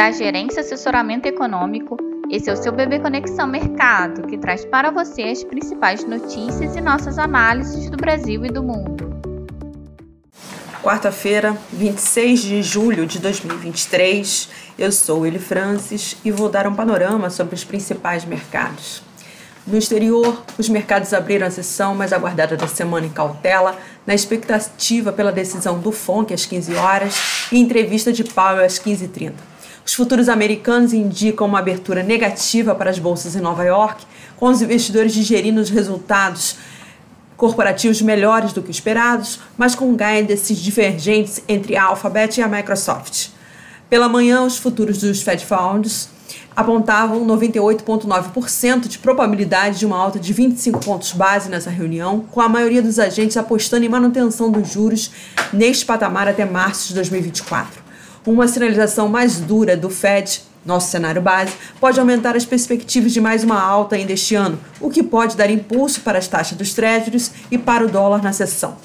da Gerência Assessoramento Econômico. Esse é o seu Bebê Conexão Mercado, que traz para você as principais notícias e nossas análises do Brasil e do mundo. Quarta-feira, 26 de julho de 2023, eu sou Eli Francis e vou dar um panorama sobre os principais mercados. No exterior, os mercados abriram a sessão mais aguardada da semana em cautela, na expectativa pela decisão do FONC às 15 horas e entrevista de Powell às 15h30. Os futuros americanos indicam uma abertura negativa para as bolsas em Nova York, com os investidores digerindo os resultados corporativos melhores do que esperados, mas com guidances divergentes entre a Alphabet e a Microsoft. Pela manhã, os futuros dos Fed Funds apontavam 98,9% de probabilidade de uma alta de 25 pontos base nessa reunião, com a maioria dos agentes apostando em manutenção dos juros neste patamar até março de 2024. Uma sinalização mais dura do Fed nosso cenário base pode aumentar as perspectivas de mais uma alta ainda este ano, o que pode dar impulso para as taxas dos treasuries e para o dólar na sessão.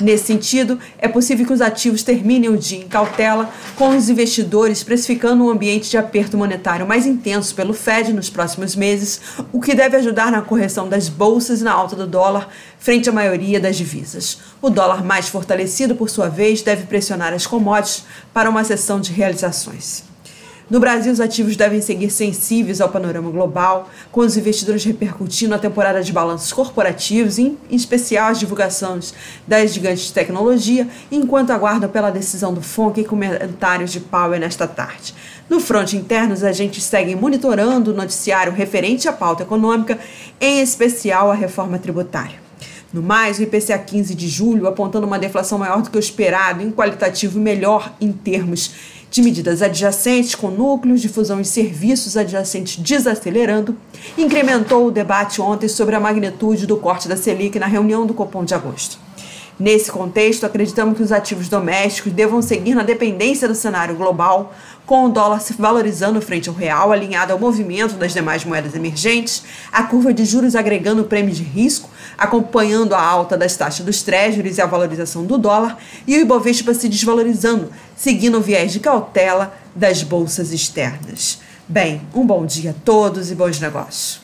Nesse sentido, é possível que os ativos terminem o dia em cautela, com os investidores precificando um ambiente de aperto monetário mais intenso pelo Fed nos próximos meses, o que deve ajudar na correção das bolsas e na alta do dólar frente à maioria das divisas. O dólar mais fortalecido, por sua vez, deve pressionar as commodities para uma sessão de realizações. No Brasil, os ativos devem seguir sensíveis ao panorama global, com os investidores repercutindo a temporada de balanços corporativos, em especial as divulgações das gigantes de tecnologia, enquanto aguardam pela decisão do FONC e comentários de Powell nesta tarde. No fronte interno, os agentes seguem monitorando o noticiário referente à pauta econômica, em especial a reforma tributária. No mais, o IPCA 15 de julho apontando uma deflação maior do que o esperado, em qualitativo melhor em termos de medidas adjacentes com núcleos de fusão e serviços adjacentes desacelerando, incrementou o debate ontem sobre a magnitude do corte da Selic na reunião do Copom de agosto. Nesse contexto, acreditamos que os ativos domésticos devam seguir na dependência do cenário global, com o dólar se valorizando frente ao real, alinhado ao movimento das demais moedas emergentes, a curva de juros agregando prêmio de risco, acompanhando a alta das taxas dos treasuries e a valorização do dólar, e o Ibovespa se desvalorizando, seguindo o viés de cautela das bolsas externas. Bem, um bom dia a todos e bons negócios.